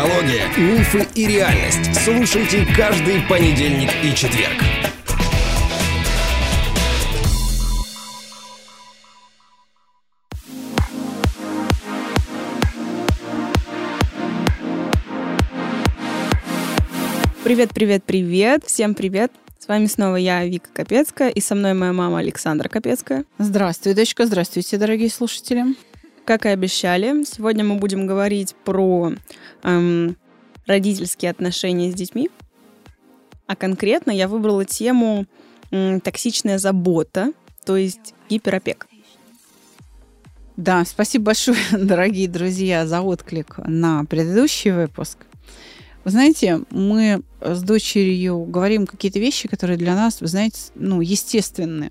Психология, мифы и реальность. Слушайте каждый понедельник и четверг. Привет, привет, привет. Всем привет. С вами снова я, Вика Капецкая, и со мной моя мама Александра Капецкая. Здравствуй, дочка, здравствуйте, дорогие слушатели. Как и обещали, сегодня мы будем говорить про эм, родительские отношения с детьми. А конкретно я выбрала тему эм, токсичная забота, то есть гиперопека. Да, спасибо большое, дорогие друзья, за отклик на предыдущий выпуск. Вы знаете, мы с дочерью говорим какие-то вещи, которые для нас, вы знаете, ну, естественные.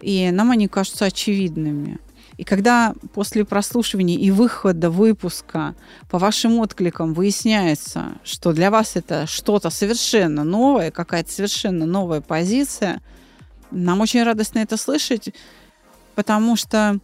И нам они кажутся очевидными. И когда после прослушивания и выхода выпуска по вашим откликам выясняется, что для вас это что-то совершенно новое, какая-то совершенно новая позиция, нам очень радостно это слышать, потому что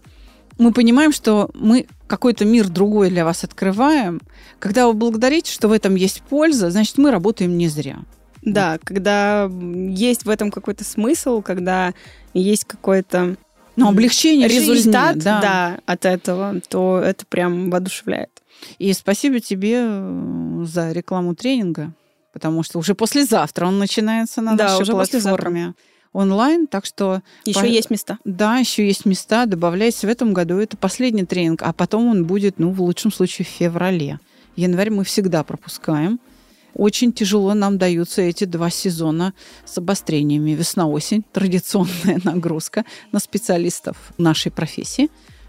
мы понимаем, что мы какой-то мир другой для вас открываем. Когда вы благодарите, что в этом есть польза, значит, мы работаем не зря. Да, вот. когда есть в этом какой-то смысл, когда есть какое-то ну, облегчение результат жизни, да. Да, от этого, то это прям воодушевляет. И спасибо тебе э, за рекламу тренинга, потому что уже послезавтра он начинается на да, нашей уже платформе. Онлайн, так что... Еще по... есть места. Да, еще есть места. Добавляйся в этом году. Это последний тренинг, а потом он будет, ну, в лучшем случае, в феврале. Январь мы всегда пропускаем. Очень тяжело нам даются эти два сезона с обострениями. Весна-осень, традиционная нагрузка на специалистов нашей профессии.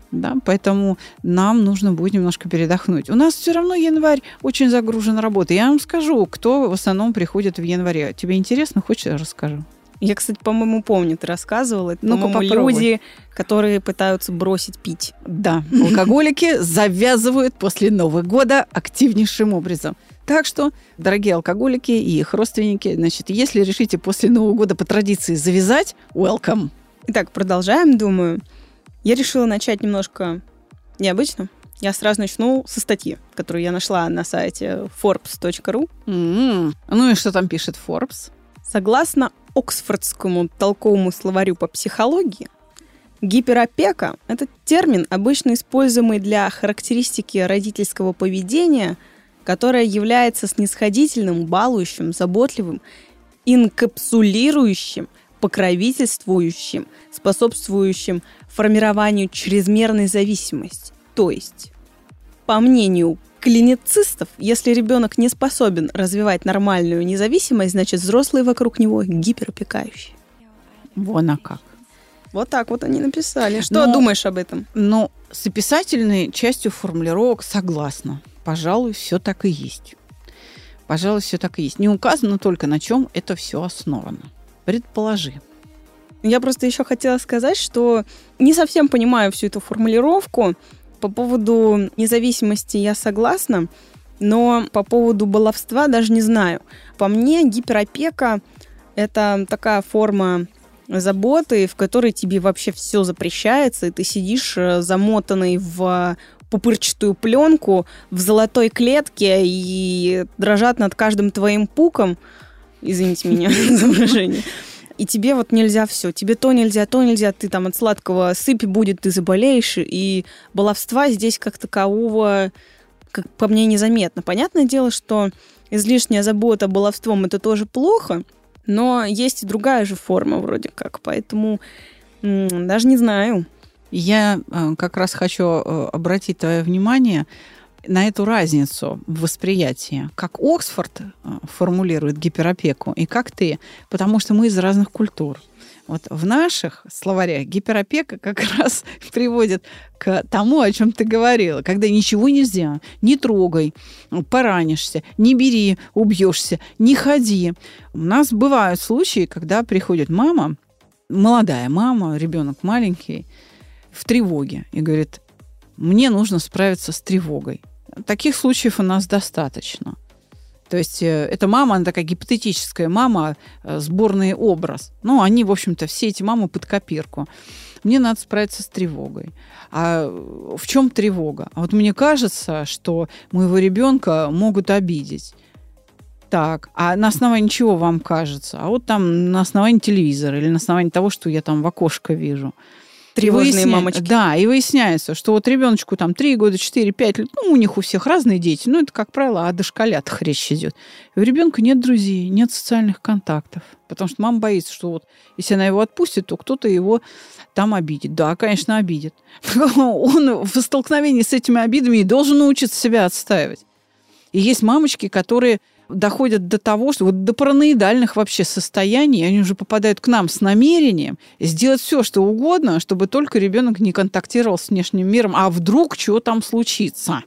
Да, поэтому нам нужно будет немножко передохнуть. У нас все равно январь очень загружен работой. Я вам скажу, кто в основном приходит в январе. Тебе интересно? Хочешь, я расскажу? Я, кстати, по-моему, помню, ты рассказывала. Это, ну по-моему, люди, которые пытаются бросить пить. Да, алкоголики завязывают после Нового года активнейшим образом. Так что, дорогие алкоголики и их родственники, значит, если решите после Нового года по традиции завязать, welcome. Итак, продолжаем, думаю. Я решила начать немножко необычно. Я сразу начну со статьи, которую я нашла на сайте forbes.ru. Mm-hmm. Ну и что там пишет Forbes? Согласно Оксфордскому толковому словарю по психологии, гиперопека – это термин, обычно используемый для характеристики родительского поведения, которое является снисходительным, балующим, заботливым, инкапсулирующим, покровительствующим, способствующим формированию чрезмерной зависимости. То есть, по мнению клиницистов, если ребенок не способен развивать нормальную независимость, значит взрослые вокруг него гиперопекающие. Вон а как. Вот так вот они написали. Что Но, думаешь об этом? Ну, с описательной частью формулировок согласна. Пожалуй, все так и есть. Пожалуй, все так и есть. Не указано только, на чем это все основано. Предположи. Я просто еще хотела сказать, что не совсем понимаю всю эту формулировку. По поводу независимости я согласна, но по поводу баловства даже не знаю. По мне, гиперопека – это такая форма заботы, в которой тебе вообще все запрещается, и ты сидишь э, замотанный в пупырчатую пленку в золотой клетке и дрожат над каждым твоим пуком. Извините меня за выражение. И тебе вот нельзя все, тебе то нельзя, то нельзя, ты там от сладкого сыпь будет, ты заболеешь, и баловства здесь как такового, как по мне, незаметно. Понятное дело, что излишняя забота баловством это тоже плохо, но есть и другая же форма вроде как, поэтому даже не знаю. Я э, как раз хочу э, обратить твое внимание на эту разницу в восприятии, как Оксфорд э, формулирует гиперопеку и как ты, потому что мы из разных культур. Вот в наших словарях гиперопека как раз приводит к тому, о чем ты говорила, когда ничего нельзя, не трогай, поранишься, не бери, убьешься, не ходи. У нас бывают случаи, когда приходит мама, молодая мама, ребенок маленький, в тревоге и говорит, мне нужно справиться с тревогой. Таких случаев у нас достаточно. То есть э, эта мама, она такая гипотетическая мама, э, сборный образ. Ну, они, в общем-то, все эти мамы под копирку. Мне надо справиться с тревогой. А в чем тревога? А вот мне кажется, что моего ребенка могут обидеть. Так, а на основании чего вам кажется? А вот там на основании телевизора или на основании того, что я там в окошко вижу. Тревожные выясня... мамочки. Да, и выясняется, что вот ребеночку там 3 года, 4, 5 лет, ну, у них у всех разные дети, ну, это, как правило, о дошколятах речь идет. И у ребенка нет друзей, нет социальных контактов, потому что мама боится, что вот если она его отпустит, то кто-то его там обидит. Да, конечно, обидит. Он в столкновении с этими обидами и должен научиться себя отстаивать. И есть мамочки, которые доходят до того, что вот до параноидальных вообще состояний, они уже попадают к нам с намерением сделать все, что угодно, чтобы только ребенок не контактировал с внешним миром, а вдруг что там случится.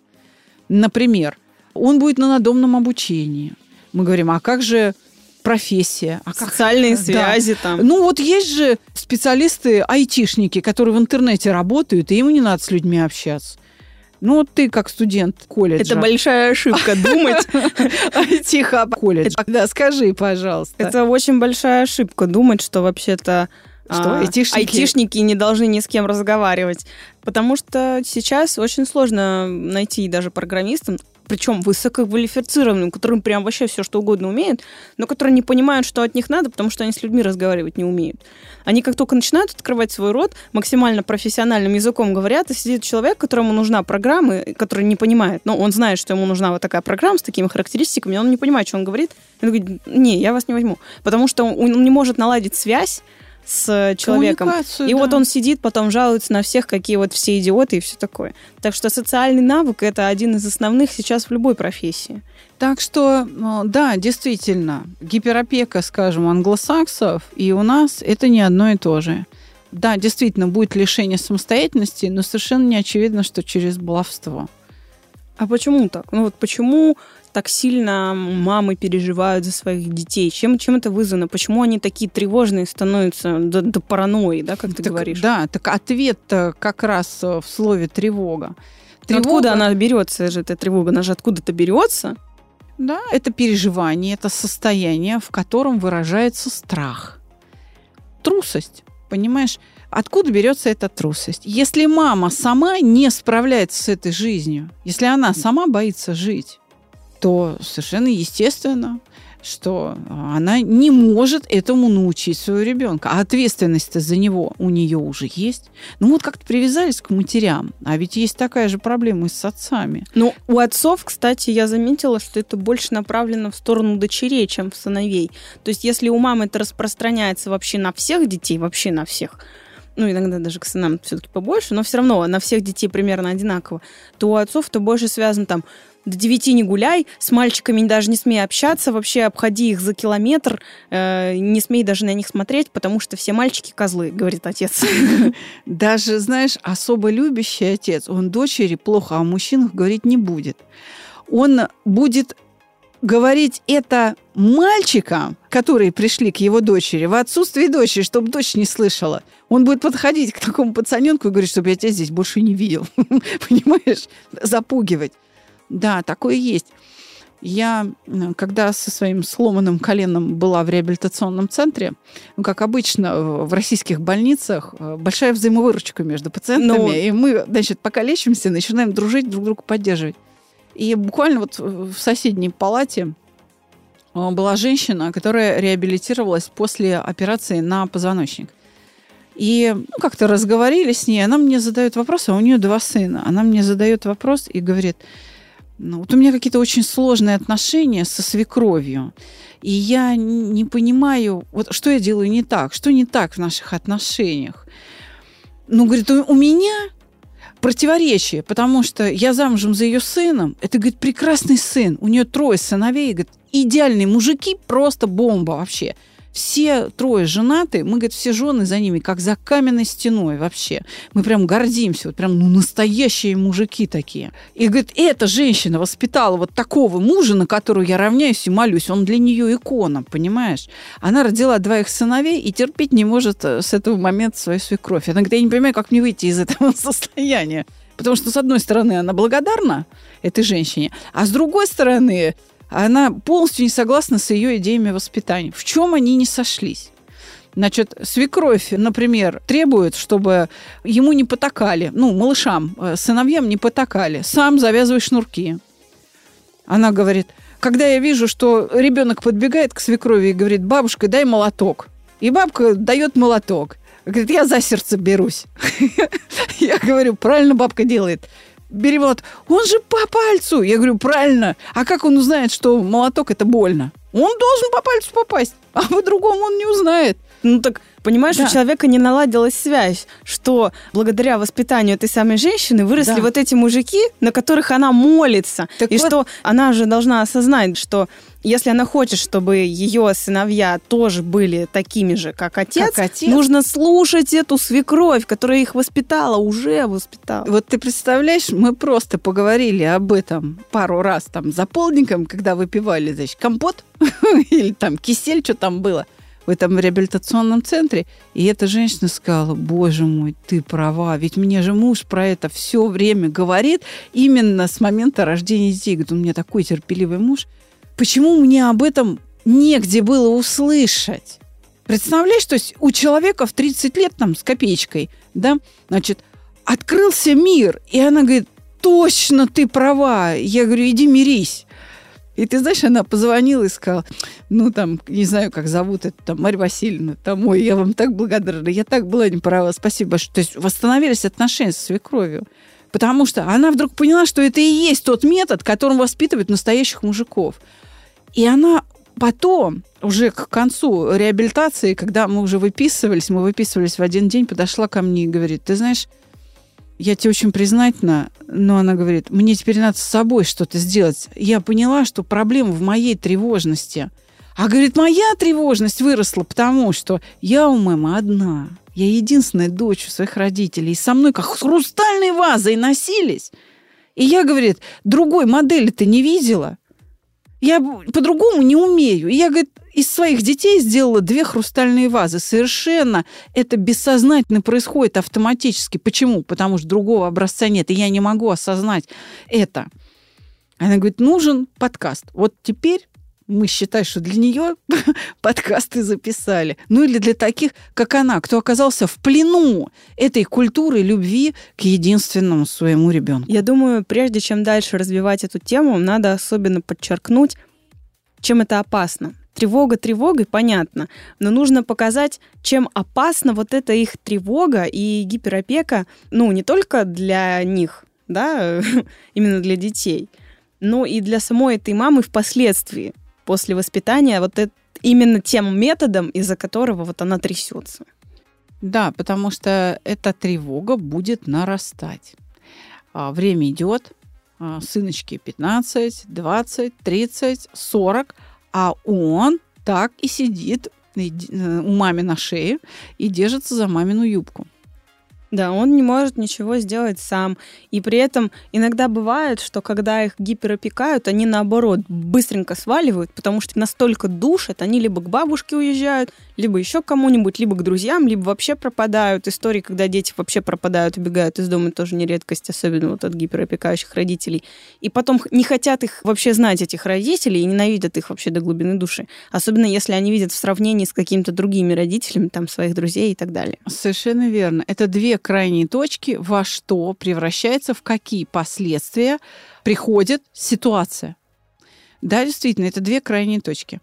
Например, он будет на надомном обучении. Мы говорим, а как же профессия. А как? Социальные связи да. там. Ну вот есть же специалисты, айтишники, которые в интернете работают, и им не надо с людьми общаться. Ну, вот ты как студент колледжа. Это большая ошибка думать. Тихо, колледж. Да, скажи, пожалуйста. Это очень большая ошибка думать, что вообще-то что, а, айтишники? айтишники не должны ни с кем разговаривать. Потому что сейчас очень сложно найти даже программистам, причем высококвалифицированным, которым прям вообще все что угодно умеют, но которые не понимают, что от них надо, потому что они с людьми разговаривать не умеют. Они как только начинают открывать свой рот, максимально профессиональным языком говорят, и сидит человек, которому нужна программа, который не понимает. Но он знает, что ему нужна вот такая программа с такими характеристиками, он не понимает, что он говорит. Он говорит, не, я вас не возьму. Потому что он не может наладить связь с человеком. И да. вот он сидит, потом жалуется на всех, какие вот все идиоты и все такое. Так что социальный навык это один из основных сейчас в любой профессии. Так что, ну, да, действительно, гиперопека, скажем, англосаксов и у нас это не одно и то же. Да, действительно, будет лишение самостоятельности, но совершенно не очевидно, что через баловство. А почему так? Ну вот почему так сильно мамы переживают за своих детей? Чем, чем это вызвано? Почему они такие тревожные становятся до, до паранойи, да, как ты так, говоришь? Да, так ответ как раз в слове тревога. тревога. Откуда она берется же, эта тревога? Она же откуда-то берется? Да, это переживание, это состояние, в котором выражается страх. Трусость, понимаешь? Откуда берется эта трусость? Если мама сама не справляется с этой жизнью, если она сама боится жить, то совершенно естественно, что она не может этому научить своего ребенка. А ответственность за него у нее уже есть. Ну вот как-то привязались к матерям. А ведь есть такая же проблема и с отцами. Ну, у отцов, кстати, я заметила, что это больше направлено в сторону дочерей, чем в сыновей. То есть если у мамы это распространяется вообще на всех детей, вообще на всех, ну, иногда даже к сынам все-таки побольше, но все равно на всех детей примерно одинаково, то у отцов это больше связано там до девяти не гуляй, с мальчиками даже не смей общаться, вообще обходи их за километр, э, не смей даже на них смотреть, потому что все мальчики козлы, говорит отец. Даже, знаешь, особо любящий отец, он дочери плохо о мужчинах говорить не будет. Он будет говорить это мальчикам, которые пришли к его дочери, в отсутствии дочери, чтобы дочь не слышала. Он будет подходить к такому пацаненку и говорить, чтобы я тебя здесь больше не видел. Понимаешь? Запугивать. Да, такое есть. Я, когда со своим сломанным коленом была в реабилитационном центре, ну, как обычно в российских больницах, э, большая взаимовыручка между пациентами, ну, и мы, значит, пока лечимся, начинаем дружить, друг друга поддерживать. И буквально вот в соседней палате э, была женщина, которая реабилитировалась после операции на позвоночник. И ну, как-то разговорились с ней, она мне задает вопрос, а у нее два сына. Она мне задает вопрос и говорит, ну, вот у меня какие-то очень сложные отношения со свекровью. И я не понимаю, вот что я делаю не так, что не так в наших отношениях. Ну, говорит, у, у меня противоречие, потому что я замужем за ее сыном. Это, говорит, прекрасный сын. У нее трое сыновей. Говорит, идеальные мужики, просто бомба вообще все трое женаты, мы, говорит, все жены за ними, как за каменной стеной вообще. Мы прям гордимся, вот прям ну, настоящие мужики такие. И, говорит, эта женщина воспитала вот такого мужа, на которого я равняюсь и молюсь. Он для нее икона, понимаешь? Она родила двоих сыновей и терпеть не может э, с этого момента свою свекровь. Она говорит, я не понимаю, как мне выйти из этого состояния. Потому что, с одной стороны, она благодарна этой женщине, а с другой стороны, она полностью не согласна с ее идеями воспитания. В чем они не сошлись? Значит, свекровь, например, требует, чтобы ему не потакали, ну, малышам, э, сыновьям не потакали. Сам завязывай шнурки. Она говорит, когда я вижу, что ребенок подбегает к свекрови и говорит, бабушка, дай молоток. И бабка дает молоток. Говорит, я за сердце берусь. Я говорю, правильно бабка делает. Бери. Он же по пальцу. Я говорю, правильно. А как он узнает, что молоток это больно? Он должен по пальцу попасть, а по-другому он не узнает. Ну так, понимаешь, да. у человека не наладилась связь, что благодаря воспитанию этой самой женщины выросли да. вот эти мужики, на которых она молится. Так и вот... что она же должна осознать, что если она хочет, чтобы ее сыновья тоже были такими же, как отец, как отец, нужно слушать эту свекровь, которая их воспитала, уже воспитала. Вот ты представляешь, мы просто поговорили об этом пару раз там за полдником, когда выпивали, значит, компот или там кисель, что там было в этом реабилитационном центре. И эта женщина сказала, боже мой, ты права, ведь мне же муж про это все время говорит именно с момента рождения детей. Говорит, у меня такой терпеливый муж. Почему мне об этом негде было услышать? Представляешь, то есть у человека в 30 лет там с копеечкой, да, значит, открылся мир, и она говорит, точно ты права. Я говорю, иди мирись. И ты знаешь, она позвонила и сказала, ну, там, не знаю, как зовут это, там, Марья Васильевна, там, ой, я вам так благодарна, я так была не права, спасибо большое. То есть восстановились отношения со свекровью. Потому что она вдруг поняла, что это и есть тот метод, которым воспитывают настоящих мужиков. И она потом, уже к концу реабилитации, когда мы уже выписывались, мы выписывались в один день, подошла ко мне и говорит, ты знаешь, я тебе очень признательна, но она говорит, мне теперь надо с собой что-то сделать. Я поняла, что проблема в моей тревожности. А говорит, моя тревожность выросла, потому что я у мамы одна. Я единственная дочь у своих родителей. И со мной как с хрустальной вазой носились. И я, говорит, другой модели ты не видела. Я по-другому не умею. И я, говорит, из своих детей сделала две хрустальные вазы. Совершенно это бессознательно происходит автоматически. Почему? Потому что другого образца нет, и я не могу осознать это. Она говорит, нужен подкаст. Вот теперь мы считаем, что для нее подкасты записали. Ну или для таких, как она, кто оказался в плену этой культуры любви к единственному своему ребенку. Я думаю, прежде чем дальше развивать эту тему, надо особенно подчеркнуть, чем это опасно. Тревога тревогой, понятно, но нужно показать, чем опасна вот эта их тревога и гиперопека, ну, не только для них, да, именно для детей, но и для самой этой мамы впоследствии, после воспитания, вот это, именно тем методом, из-за которого вот она трясется. Да, потому что эта тревога будет нарастать. А, время идет, а, сыночки 15, 20, 30, 40, а он так и сидит э, у мамы на шее и держится за мамину юбку. Да, он не может ничего сделать сам. И при этом иногда бывает, что когда их гиперопекают, они наоборот быстренько сваливают, потому что настолько душат, они либо к бабушке уезжают, либо еще к кому-нибудь, либо к друзьям, либо вообще пропадают. Истории, когда дети вообще пропадают, убегают из дома, тоже не редкость, особенно вот от гиперопекающих родителей. И потом не хотят их вообще знать, этих родителей, и ненавидят их вообще до глубины души. Особенно если они видят в сравнении с какими-то другими родителями, там, своих друзей и так далее. Совершенно верно. Это две крайние точки, во что превращается, в какие последствия приходит ситуация. Да, действительно, это две крайние точки.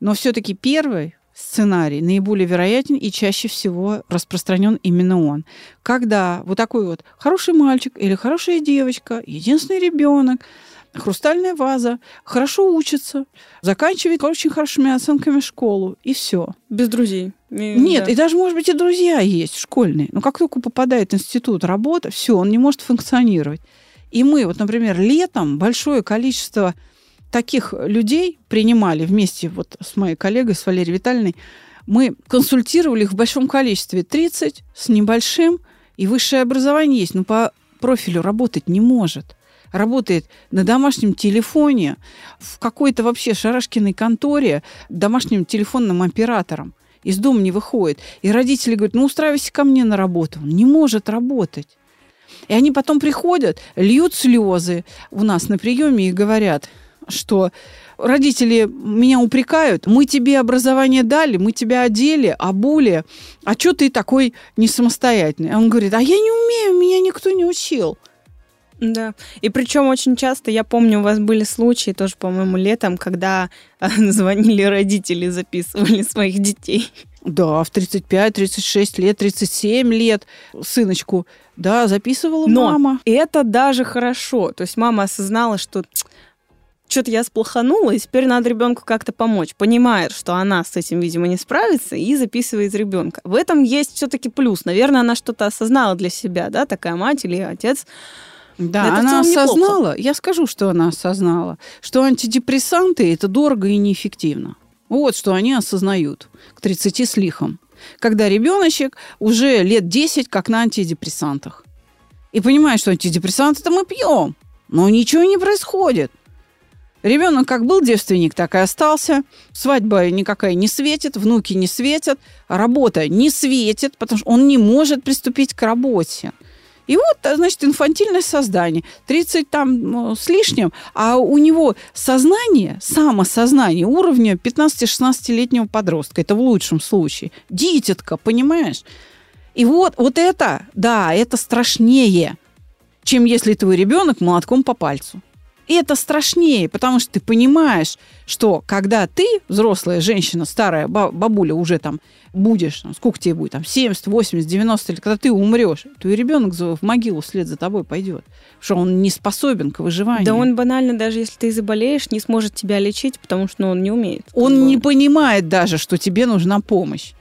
Но все-таки первый сценарий наиболее вероятен и чаще всего распространен именно он. Когда вот такой вот хороший мальчик или хорошая девочка, единственный ребенок, хрустальная ваза, хорошо учится, заканчивает очень хорошими оценками школу, и все. Без друзей. И, Нет, да. и даже, может быть, и друзья есть школьные. Но как только попадает в институт, работа, все, он не может функционировать. И мы, вот, например, летом большое количество таких людей принимали вместе вот с моей коллегой, с Валерией Витальевной. Мы консультировали их в большом количестве. 30 с небольшим, и высшее образование есть, но по профилю работать не может работает на домашнем телефоне, в какой-то вообще шарашкиной конторе домашним телефонным оператором. Из дома не выходит. И родители говорят, ну устраивайся ко мне на работу. Он не может работать. И они потом приходят, льют слезы у нас на приеме и говорят, что родители меня упрекают, мы тебе образование дали, мы тебя одели, обули, а что ты такой не самостоятельный? А он говорит, а я не умею, меня никто не учил. Да. И причем очень часто, я помню, у вас были случаи, тоже, по-моему, летом, когда звонили родители, записывали своих детей. Да, в 35, 36 лет, 37 лет сыночку, да, записывала Но мама. это даже хорошо. То есть мама осознала, что что-то я сплоханула, и теперь надо ребенку как-то помочь. Понимает, что она с этим, видимо, не справится, и записывает ребенка. В этом есть все-таки плюс. Наверное, она что-то осознала для себя, да, такая мать или отец. Да, Это она неплохо. осознала, я скажу, что она осознала, что антидепрессанты – это дорого и неэффективно. Вот что они осознают к 30 с лихом. Когда ребеночек уже лет 10 как на антидепрессантах. И понимает, что антидепрессанты-то мы пьем, но ничего не происходит. Ребенок как был девственник, так и остался. Свадьба никакая не светит, внуки не светят, работа не светит, потому что он не может приступить к работе. И вот, а, значит, инфантильное создание. 30 там ну, с лишним, а у него сознание, самосознание уровня 15-16-летнего подростка. Это в лучшем случае. Дитятка, понимаешь? И вот, вот это, да, это страшнее, чем если твой ребенок молотком по пальцу. И это страшнее, потому что ты понимаешь, что когда ты, взрослая женщина, старая ба- бабуля, уже там будешь, там, сколько тебе будет, там, 70, 80, 90 лет, когда ты умрешь, то и ребенок в могилу вслед за тобой пойдет. Что он не способен к выживанию. Да он банально, даже если ты заболеешь, не сможет тебя лечить, потому что ну, он не умеет. Он бы. не понимает даже, что тебе нужна помощь.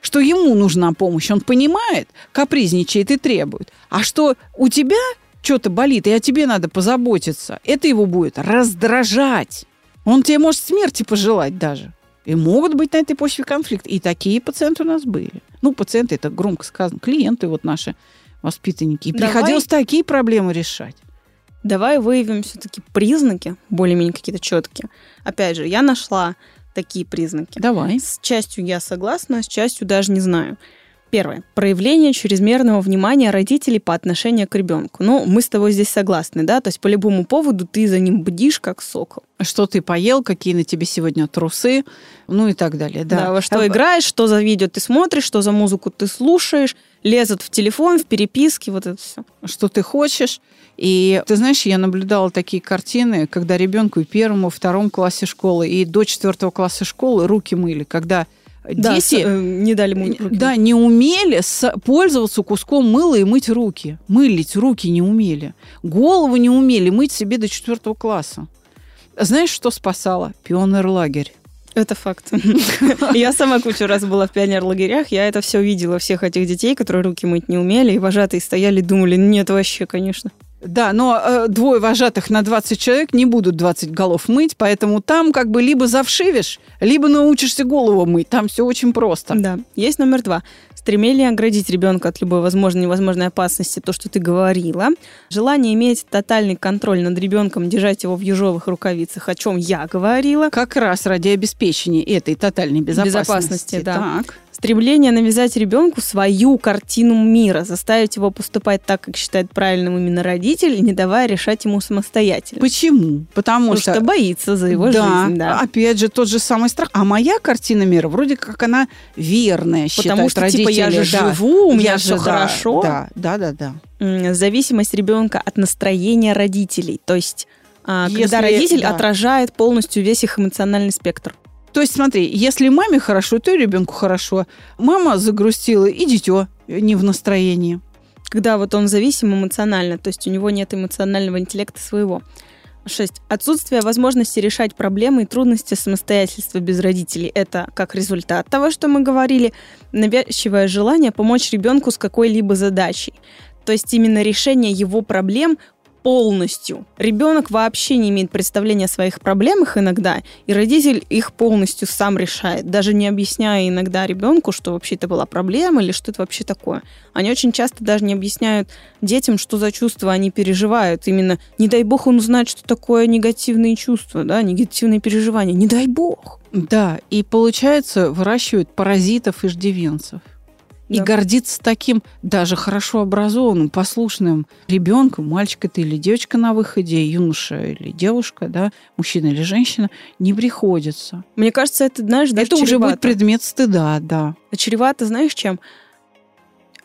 Что ему нужна помощь. Он понимает, капризничает и требует. А что у тебя что-то болит, и о тебе надо позаботиться, это его будет раздражать. Он тебе может смерти пожелать даже. И могут быть на этой почве конфликты. И такие пациенты у нас были. Ну, пациенты, это громко сказано, клиенты вот наши, воспитанники. И Давай. приходилось такие проблемы решать. Давай выявим все-таки признаки, более-менее какие-то четкие. Опять же, я нашла такие признаки. Давай. С частью я согласна, с частью даже не знаю. Первое. Проявление чрезмерного внимания родителей по отношению к ребенку. Ну, мы с тобой здесь согласны, да? То есть по любому поводу ты за ним бдишь, как сокол. Что ты поел, какие на тебе сегодня трусы, ну и так далее. Да, Да, во что А, играешь, что за видео ты смотришь, что за музыку ты слушаешь, лезут в телефон, в переписки, вот это все. что ты хочешь. И ты знаешь, я наблюдала такие картины, когда ребенку и первому, и втором классе школы, и до четвертого класса школы руки мыли, когда Да, с- дети э, не дали ему руки. да, не умели с- пользоваться куском мыла и мыть руки. Мылить руки не умели. Голову не умели мыть себе до четвертого класса. Знаешь, что спасало? Пионерлагерь. Это факт. Я сама кучу раз была в пионер-лагерях, я это все видела, всех этих детей, которые руки мыть не умели, и вожатые стояли, думали, нет, вообще, конечно. Да, но э, двое вожатых на 20 человек не будут 20 голов мыть, поэтому там как бы либо завшивишь, либо научишься голову мыть. Там все очень просто. Да. Есть номер два. Стремление оградить ребенка от любой возможной и невозможной опасности, то, что ты говорила. Желание иметь тотальный контроль над ребенком, держать его в ежовых рукавицах, о чем я говорила. Как раз ради обеспечения этой тотальной безопасности. Безопасности, да. Так. Стремление навязать ребенку свою картину мира, заставить его поступать так, как считает правильным именно родитель, не давая решать ему самостоятельно. Почему? Потому, Потому что боится за его да, жизнь, да. опять же, тот же самый страх. А моя картина мира вроде как она верная, Потому что, родители. типа, я же да. живу, у меня Я все же, да, хорошо. Да, да, да, да. М, Зависимость ребенка от настроения родителей. То есть, а, Если- когда родитель да. отражает полностью весь их эмоциональный спектр. То есть, смотри, если маме хорошо, то и ребенку хорошо. Мама загрустила, и дитё не в настроении. Когда вот он зависим эмоционально, то есть у него нет эмоционального интеллекта своего. 6. Отсутствие возможности решать проблемы и трудности самостоятельства без родителей. Это как результат того, что мы говорили, навязчивое желание помочь ребенку с какой-либо задачей. То есть именно решение его проблем полностью. Ребенок вообще не имеет представления о своих проблемах иногда, и родитель их полностью сам решает, даже не объясняя иногда ребенку, что вообще это была проблема или что это вообще такое. Они очень часто даже не объясняют детям, что за чувства они переживают. Именно, не дай бог он узнает, что такое негативные чувства, да, негативные переживания. Не дай бог. Да, и получается, выращивают паразитов иждивенцев. И Да. гордиться таким даже хорошо образованным, послушным ребенком, мальчик это или девочка на выходе, юноша или девушка, да, мужчина или женщина, не приходится. Мне кажется, это, знаешь, даже это уже будет чревато. предмет стыда, да. Чревато, знаешь, чем?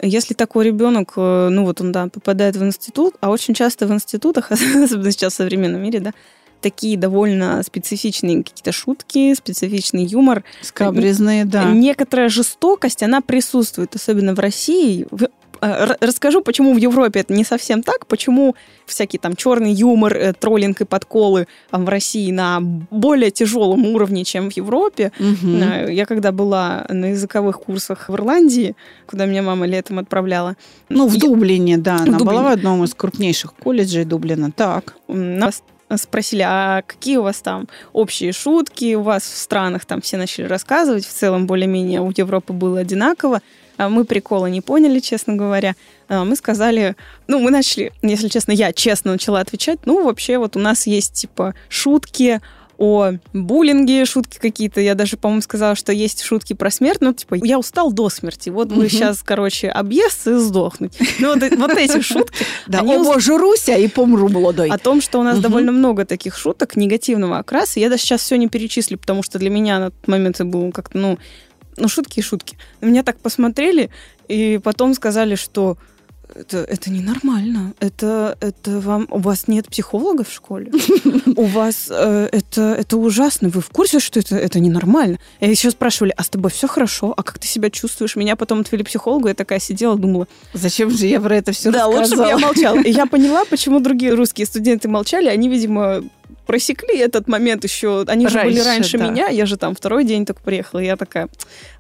Если такой ребенок, э, ну вот он, да, попадает в институт, а очень часто в институтах, особенно сейчас в современном мире, да, такие довольно специфичные какие-то шутки, специфичный юмор. Скабрезные, да. Некоторая жестокость, она присутствует, особенно в России. В- р- Расскажу, почему в Европе это не совсем так, почему всякий там черный юмор, э, троллинг и подколы а, в России на более тяжелом уровне, чем в Европе. Э, Я когда была на языковых курсах в Ирландии, куда меня мама летом отправляла, Ну, в я- Дублине, да. Она Дублине. была в одном из крупнейших колледжей Дублина. Так. нас спросили, а какие у вас там общие шутки у вас в странах? Там все начали рассказывать. В целом, более-менее у Европы было одинаково. А Мы прикола не поняли, честно говоря. А Мы сказали, ну, мы начали, если честно, я честно начала отвечать, ну, вообще, вот у нас есть, типа, шутки о буллинге, шутки какие-то. Я даже, по-моему, сказала, что есть шутки про смерть. Ну, типа, я устал до смерти. Вот Мгм. сейчас, короче, объесться и сдохнуть. Ну, вот, эти шутки. Да, о, боже, Руся, и помру молодой. о том, что у нас довольно много таких шуток негативного окраса. Я даже сейчас все не перечислю, потому что для меня на тот момент это было как-то, ну, ну, шутки и шутки. Меня так посмотрели, и потом сказали, что это, это ненормально. Это, это вам... У вас нет психолога в школе? У вас... э, это, это ужасно. Вы в курсе, что это, это ненормально? И еще спрашивали, а с тобой все хорошо? А как ты себя чувствуешь? Меня потом отвели к психологу, я такая сидела, думала, Зачем же я про это все да, лучше бы рассказала? я молчала. И я поняла, почему другие русские студенты молчали. Они, видимо, просекли этот момент еще. Они же были Раньше, раньше да. меня. Я же там второй день только приехала. Я такая,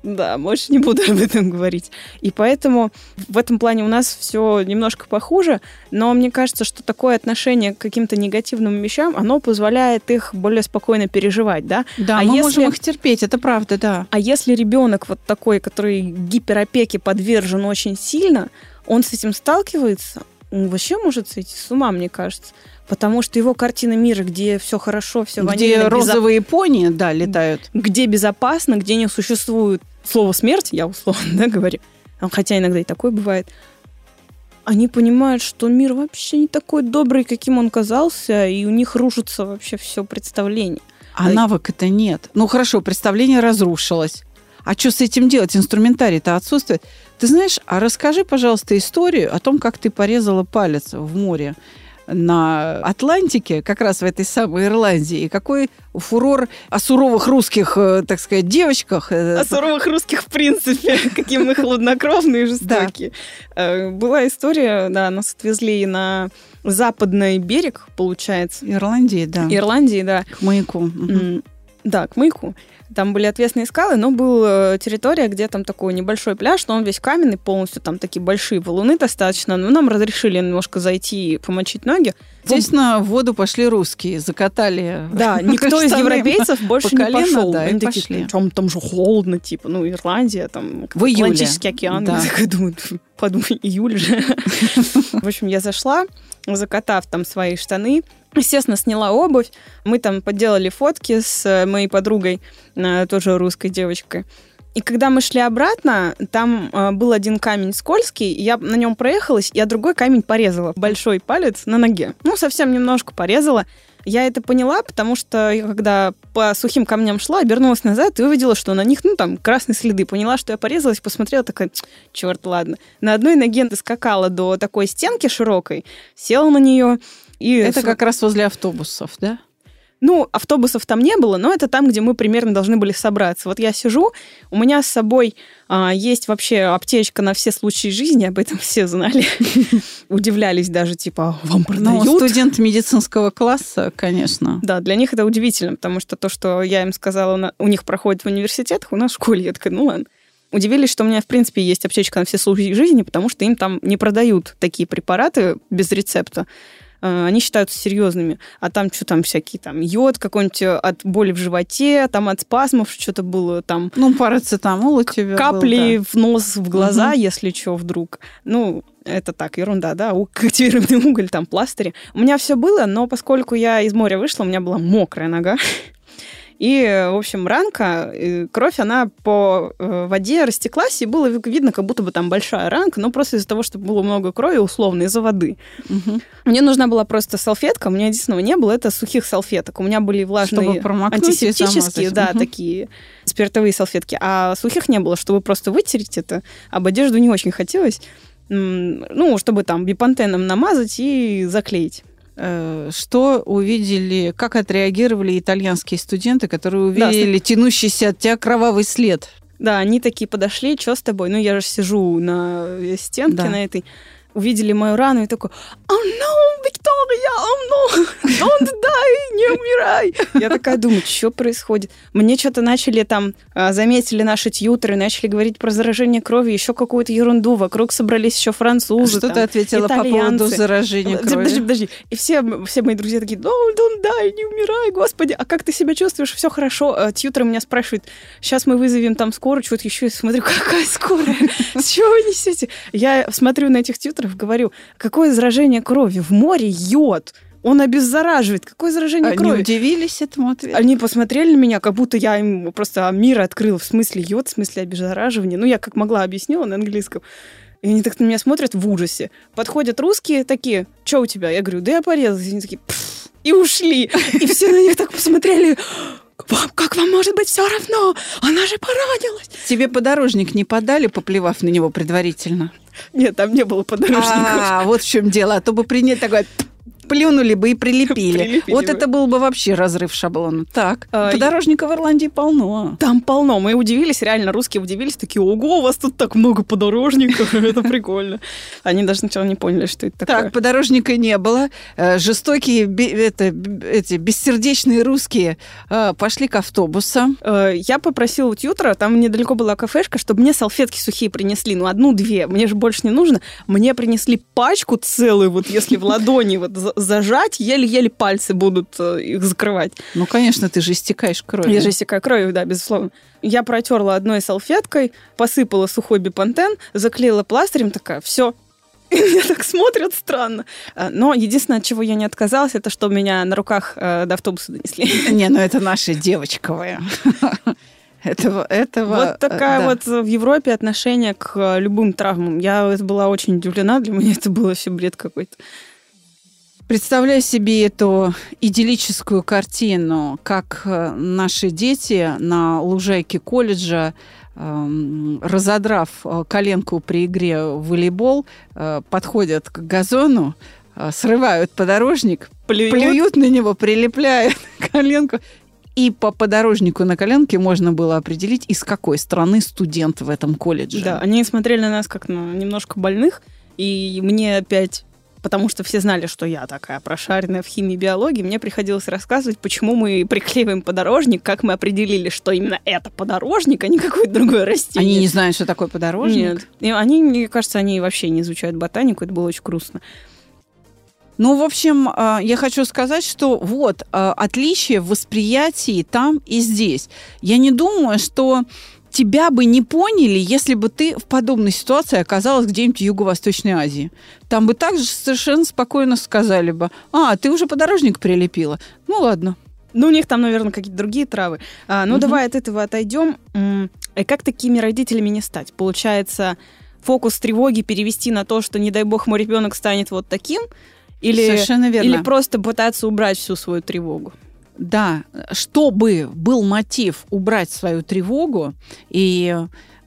да, больше не буду об этом говорить. И поэтому в этом плане у нас все немножко похуже. Но мне кажется, что такое отношение к каким-то негативным вещам, оно позволяет их более спокойно переживать, да? Да, А мы если- можем их терпеть, это правда, да. А если ребенок вот такой, который гиперопеке подвержен очень сильно, он с этим сталкивается, он вообще может сойти с ума, мне кажется. Потому что его картина мира, где все хорошо, все Где розовые пони, да, летают. где безопасно, где не существует слова смерть, я условно да, говорю, а хотя иногда и такое бывает, они понимают, что мир вообще не такой добрый, каким он казался, и у них рушится вообще все представление. А Ай. навык это нет. Ну хорошо, представление разрушилось. А что с этим делать? Инструментарий-то отсутствует. Ты знаешь, а расскажи, пожалуйста, историю о том, как ты порезала палец в море на Атлантике, как раз в этой самой Ирландии, и какой фурор о суровых русских, э, так сказать, девочках. э, О суровых русских, в принципе, какие мы хладнокровные и жестокие. Э, Была история, да, нас отвезли на западный берег, получается, Ирландии, да, Ирландии, да, к маяку. Да, к маяку. Там были отвесные скалы, но была территория, где там такой небольшой пляж, но он весь каменный, полностью там такие большие валуны достаточно. Но нам разрешили немножко зайти и помочить ноги. Естественно, в воду пошли русские, закатали. Да, никто из европейцев больше не пошел. Они такие, там, же холодно, типа, ну, Ирландия, там, В. Атлантический океан. Да. Я такая думаю, «Фу, подумай, июль же. В общем, я зашла, закатав там свои штаны, Естественно, сняла обувь. Мы там поделали фотки с э, моей подругой, э, тоже русской девочкой. И когда мы шли обратно, там э, был один камень скользкий, я на нем проехалась, я другой камень порезала. Большой палец на ноге. Ну, совсем немножко порезала. Я это поняла, потому что я когда по сухим камням шла, обернулась назад и увидела, что на них, ну, там, красные следы. Поняла, что я порезалась, посмотрела, такая, черт, ладно. На одной ноге доскакала до такой стенки широкой, села на нее, и... Это с- как раз возле автобусов, да? Ну, автобусов там не было, но это там, где мы примерно должны были собраться. Вот я сижу, у меня с собой а, есть вообще аптечка на все случаи жизни, об этом все знали. Удивлялись даже, типа, «А вам Ну, продают? студент медицинского класса, конечно. Да, для них это удивительно, потому что то, что я им сказала, у них проходит в университетах, у нас в школе, я такая, ну ладно. Удивились, что у меня, в принципе, есть аптечка на все случаи жизни, потому что им там не продают такие препараты без рецепта. Э, Они считаются серьезными. А там что там всякие, там йод какой-нибудь э, от боли в животе, там от спазмов что-то было, там Ну, парацетамол у тебя был, капли в нос, в глаза, Мгм. если что, вдруг. Ну, это так, ерунда, да, активированный уголь, там, пластыри. У меня все было, но поскольку я из моря вышла, у меня была мокрая нога. И, в общем, ранка, кровь, она по э, воде растеклась, и было видно, как будто бы там большая ранка, но просто из-за того, что было много крови, условно, из-за воды. Мгм. Мне нужна была просто салфетка, у меня единственного не было, это сухих салфеток. У меня были влажные антисептические, да, Мгм. такие спиртовые салфетки. А сухих не было, чтобы просто вытереть это. Об одежду не очень хотелось. Ну, чтобы там бипантеном намазать и заклеить. Э, Что увидели, как отреагировали итальянские студенты, которые Да, увидели тянущийся от тебя кровавый след? Да, они такие подошли, что с тобой? Ну, я же сижу на стенке Да. на этой. Увидели мою рану и такой, oh no, Виктория, oh no, don't die, не умирай. Я такая думаю, что происходит? Мне что-то начали там, а, заметили наши тьютеры, начали говорить про заражение крови, еще какую-то ерунду. Вокруг собрались еще французы. Что там, ты ответила по поводу итальянцы. заражения Подожди, Подожди, крови? подожди. И все, все мои друзья такие, no, don't die, не умирай, господи. А как ты себя чувствуешь? Все хорошо. А Тьютер меня спрашивает, сейчас мы вызовем там скорую, что-то еще. Я смотрю, какая скорая? С чего вы несете? Я смотрю на этих тьютеров, говорю, какое заражение крови? В море йод. Он обеззараживает. Какое заражение Они крови? удивились этому ответу? Они посмотрели на меня, как будто я им просто мир открыл в смысле йод, в смысле обеззараживания. Ну, я как могла объяснила на английском. И они так на меня смотрят в ужасе. Подходят русские такие, что у тебя? Я говорю, да я порезалась. И они такие, и ушли. И все на них так посмотрели. «Вам- Как вам может быть все равно? Она же поранилась. Тебе подорожник не подали, поплевав на него предварительно? Нет, там не было подорожников. А, вот в чем дело. А то бы принять такое плюнули бы и прилепили. Прилепили вот бы. это был бы вообще разрыв шаблона. Так, А, подорожника в Ирландии полно. Там полно. Мы удивились, реально, русские удивились, такие, ого, у вас тут так много подорожников, это прикольно. Они даже сначала не поняли, что это такое. Так, подорожника не было. Э, Жестокие, это, эти бессердечные русские э, пошли к автобусам. Э, Я попросила у тьютера, там недалеко была кафешка, чтобы мне салфетки сухие принесли. Ну, одну-две. Мне же больше не нужно. Мне принесли пачку целую, вот если в ладони вот зажать, еле-еле пальцы будут э, их закрывать. Ну, конечно, ты же истекаешь кровью. Я же истекаю кровью, да, безусловно. Я протерла одной салфеткой, посыпала сухой бипантен, заклеила пластырем, такая, все. Меня так смотрят странно. А, Но единственное, от чего я не отказалась, это что меня на руках э, до автобуса донесли. Не, ну это наши девочковые. Этого, этого... Вот такая э, да. вот в Европе отношение к э, любым травмам. Я была очень удивлена, для меня это было все бред какой-то. Представляю себе эту идиллическую картину, как э, наши дети на лужайке колледжа, эм, разодрав э, коленку при игре в волейбол, э, подходят к газону, срывают подорожник, Плюют. плюют на него, прилепляют коленку. И по подорожнику на коленке можно было определить, из какой страны студент в этом колледже. Да, они смотрели на нас как на немножко больных, и мне опять потому что все знали, что я такая прошаренная в химии и биологии, мне приходилось рассказывать, почему мы приклеиваем подорожник, как мы определили, что именно это подорожник, а не какое-то другое растение. Они не знают, что такое подорожник? Нет. И они, мне кажется, они вообще не изучают ботанику, это было очень грустно. Ну, в общем, э, я хочу сказать, что вот э, отличие в восприятии там и здесь. Я не думаю, что тебя бы не поняли, если бы ты в подобной ситуации оказалась где-нибудь в Юго-Восточной Азии. Там бы также совершенно спокойно сказали бы, а, ты уже подорожник прилепила. Ну, ладно. Ну, у них там, наверное, какие-то другие травы. А, ну, Мгм. давай от этого отойдем. И как такими родителями не стать? Получается, фокус тревоги перевести на то, что, не дай бог, мой ребенок станет вот таким, или, Совершенно верно. или просто пытаться убрать всю свою тревогу. Да, чтобы был мотив убрать свою тревогу и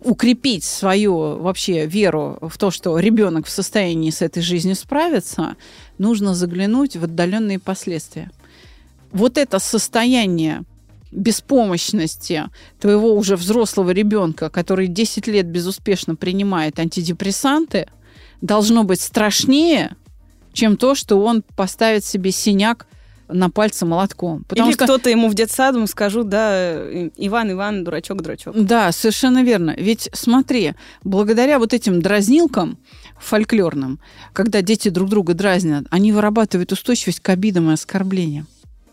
укрепить свою вообще веру в то, что ребенок в состоянии с этой жизнью справиться, нужно заглянуть в отдаленные последствия. Вот это состояние беспомощности твоего уже взрослого ребенка, который 10 лет безуспешно принимает антидепрессанты, должно быть страшнее, чем то, что он поставит себе синяк на пальце молотком. Потому или что кто-то ему в детсаду скажу, да, Иван, Иван, дурачок, дурачок. да, совершенно верно. Ведь смотри, благодаря вот этим дразнилкам фольклорным, когда дети друг друга дразнят, они вырабатывают устойчивость к обидам и оскорблениям.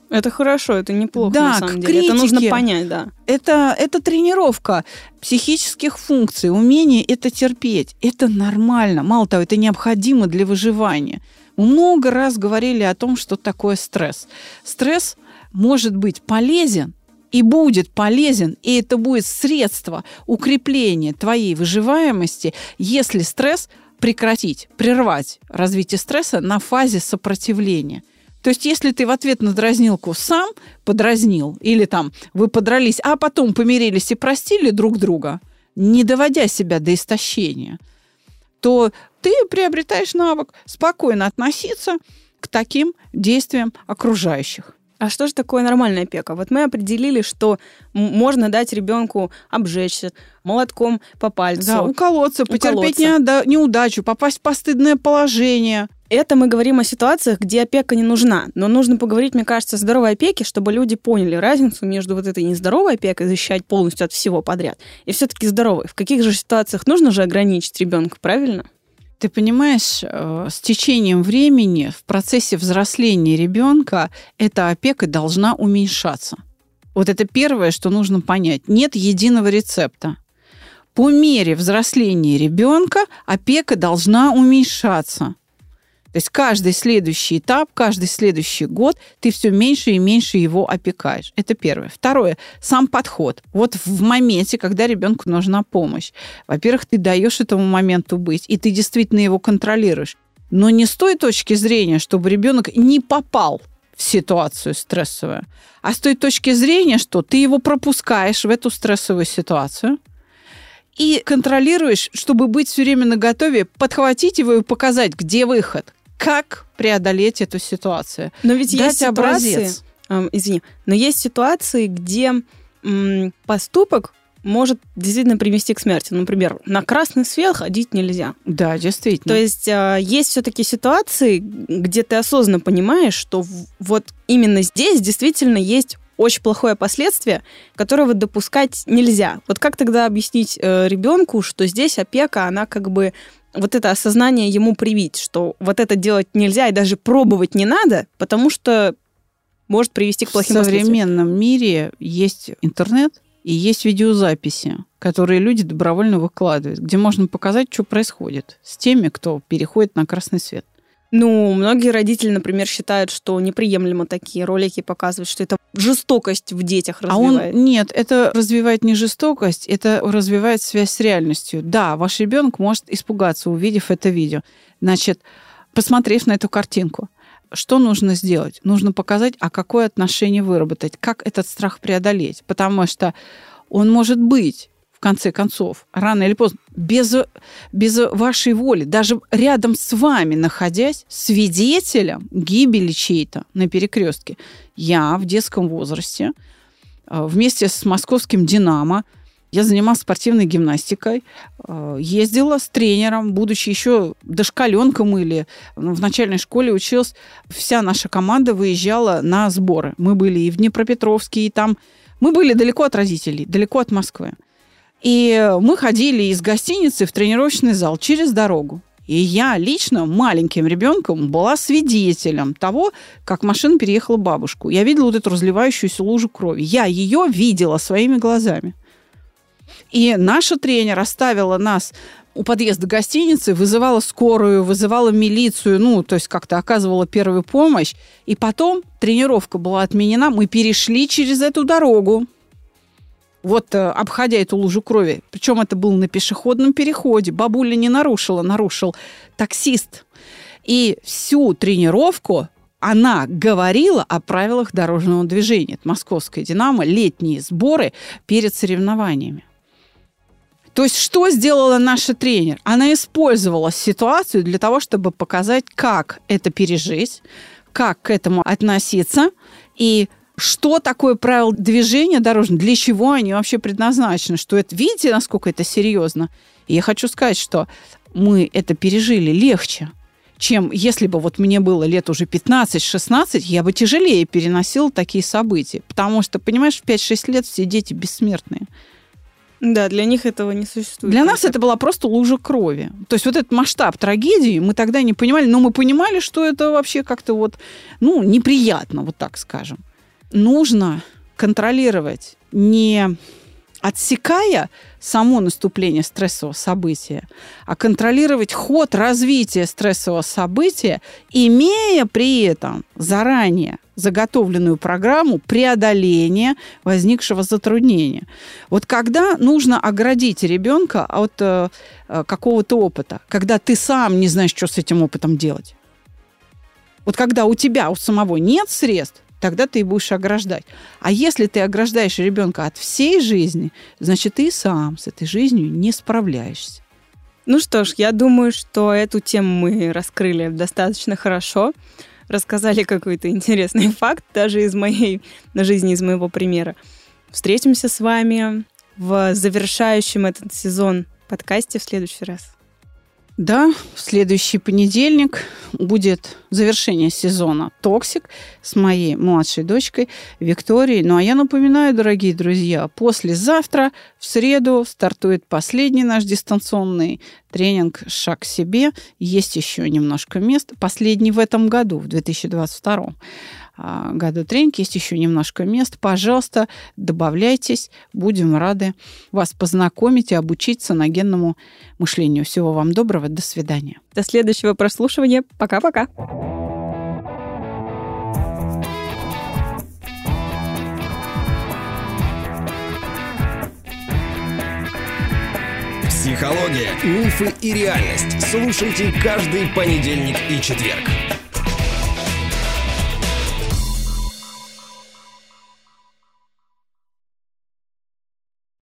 Это хорошо, это неплохо, Да, на самом деле. Это нужно критике. понять, да. Это, это тренировка психических функций, умение это терпеть. Это нормально. Мало того, это необходимо для выживания. Много раз говорили о том, что такое стресс. Стресс может быть полезен и будет полезен, и это будет средство укрепления твоей выживаемости, если стресс прекратить, прервать развитие стресса на фазе сопротивления. То есть, если ты в ответ на дразнилку сам подразнил, или там вы подрались, а потом помирились и простили друг друга, не доводя себя до истощения, то ты приобретаешь навык спокойно относиться к таким действиям окружающих. А что же такое нормальная опека? Вот мы определили, что можно дать ребенку обжечься молотком по пальцу. Да, уколоться, потерпеть уколоться. неудачу, попасть в постыдное положение. Это мы говорим о ситуациях, где опека не нужна. Но нужно поговорить, мне кажется, о здоровой опеке, чтобы люди поняли разницу между вот этой нездоровой опекой, защищать полностью от всего подряд, и все-таки здоровой. В каких же ситуациях нужно же ограничить ребенка, правильно? Ты понимаешь, э, с течением времени в процессе взросления ребенка эта опека должна уменьшаться. Вот это первое, что нужно понять. Нет единого рецепта. По мере взросления ребенка опека должна уменьшаться. То есть каждый следующий этап, каждый следующий год ты все меньше и меньше его опекаешь. Это первое. Второе, сам подход. Вот в моменте, когда ребенку нужна помощь. Во-первых, ты даешь этому моменту быть, и ты действительно его контролируешь. Но не с той точки зрения, чтобы ребенок не попал в ситуацию стрессовую, а с той точки зрения, что ты его пропускаешь в эту стрессовую ситуацию, и контролируешь, чтобы быть все время на готове, подхватить его и показать, где выход, как преодолеть эту ситуацию. Но ведь Дать есть ситуации, образец. Э, извини, но есть ситуации, где м, поступок может действительно привести к смерти. Например, на красный свет ходить нельзя. Да, действительно. То есть э, есть все-таки ситуации, где ты осознанно понимаешь, что вот именно здесь действительно есть очень плохое последствие, которого допускать нельзя. Вот как тогда объяснить э, ребенку, что здесь опека, она как бы вот это осознание ему привить, что вот это делать нельзя и даже пробовать не надо, потому что может привести к плохим В современном мире есть интернет и есть видеозаписи, которые люди добровольно выкладывают, где можно показать, что происходит с теми, кто переходит на красный свет. Ну, многие родители, например, считают, что неприемлемо такие ролики показывать, что это жестокость в детях развивает. А он нет, это развивает не жестокость, это развивает связь с реальностью. Да, ваш ребенок может испугаться, увидев это видео. Значит, посмотрев на эту картинку, что нужно сделать? Нужно показать, а какое отношение выработать, как этот страх преодолеть. Потому что он может быть в конце концов, рано или поздно, без, без вашей воли, даже рядом с вами находясь, свидетелем гибели чьей-то на перекрестке. Я в детском возрасте э, вместе с московским «Динамо» Я занималась спортивной гимнастикой, э, ездила с тренером, будучи еще дошкаленком или ну, в начальной школе училась. Вся наша команда выезжала на сборы. Мы были и в Днепропетровске, и там... Мы были далеко от родителей, далеко от Москвы. И мы ходили из гостиницы в тренировочный зал через дорогу. И я лично маленьким ребенком была свидетелем того, как машина переехала бабушку. Я видела вот эту разливающуюся лужу крови. Я ее видела своими глазами. И наша тренер оставила нас у подъезда гостиницы, вызывала скорую, вызывала милицию, ну, то есть как-то оказывала первую помощь. И потом тренировка была отменена, мы перешли через эту дорогу вот э, обходя эту лужу крови. Причем это был на пешеходном переходе. Бабуля не нарушила, нарушил таксист. И всю тренировку она говорила о правилах дорожного движения. Это московская «Динамо», летние сборы перед соревнованиями. То есть что сделала наша тренер? Она использовала ситуацию для того, чтобы показать, как это пережить, как к этому относиться и что такое правило движения дорожного, для чего они вообще предназначены, что это, видите, насколько это серьезно. И я хочу сказать, что мы это пережили легче, чем если бы вот мне было лет уже 15-16, я бы тяжелее переносила такие события. Потому что, понимаешь, в 5-6 лет все дети бессмертные. Да, для них этого не существует. Для нас это была просто лужа крови. То есть вот этот масштаб трагедии мы тогда не понимали, но мы понимали, что это вообще как-то вот, ну, неприятно, вот так скажем нужно контролировать не отсекая само наступление стрессового события, а контролировать ход развития стрессового события, имея при этом заранее заготовленную программу преодоления возникшего затруднения. Вот когда нужно оградить ребенка от э, э, какого-то опыта, когда ты сам не знаешь, что с этим опытом делать. Вот когда у тебя у самого нет средств, тогда ты и будешь ограждать. А если ты ограждаешь ребенка от всей жизни, значит, ты сам с этой жизнью не справляешься. Ну что ж, я думаю, что эту тему мы раскрыли достаточно хорошо рассказали какой-то интересный факт, даже из моей жизни, из моего примера. Встретимся с вами в завершающем этот сезон подкасте в следующий раз. Да, в следующий понедельник будет завершение сезона «Токсик» с моей младшей дочкой Викторией. Ну а я напоминаю, дорогие друзья, послезавтра, в среду, стартует последний наш дистанционный тренинг «Шаг к себе». Есть еще немножко мест. Последний в этом году, в 2022 а, году тренинг. Есть еще немножко мест. Пожалуйста, добавляйтесь. Будем рады вас познакомить и обучить саногенному мышлению. Всего вам доброго. До свидания. До следующего прослушивания. Пока-пока. Психология, мифы и реальность. Слушайте каждый понедельник и четверг.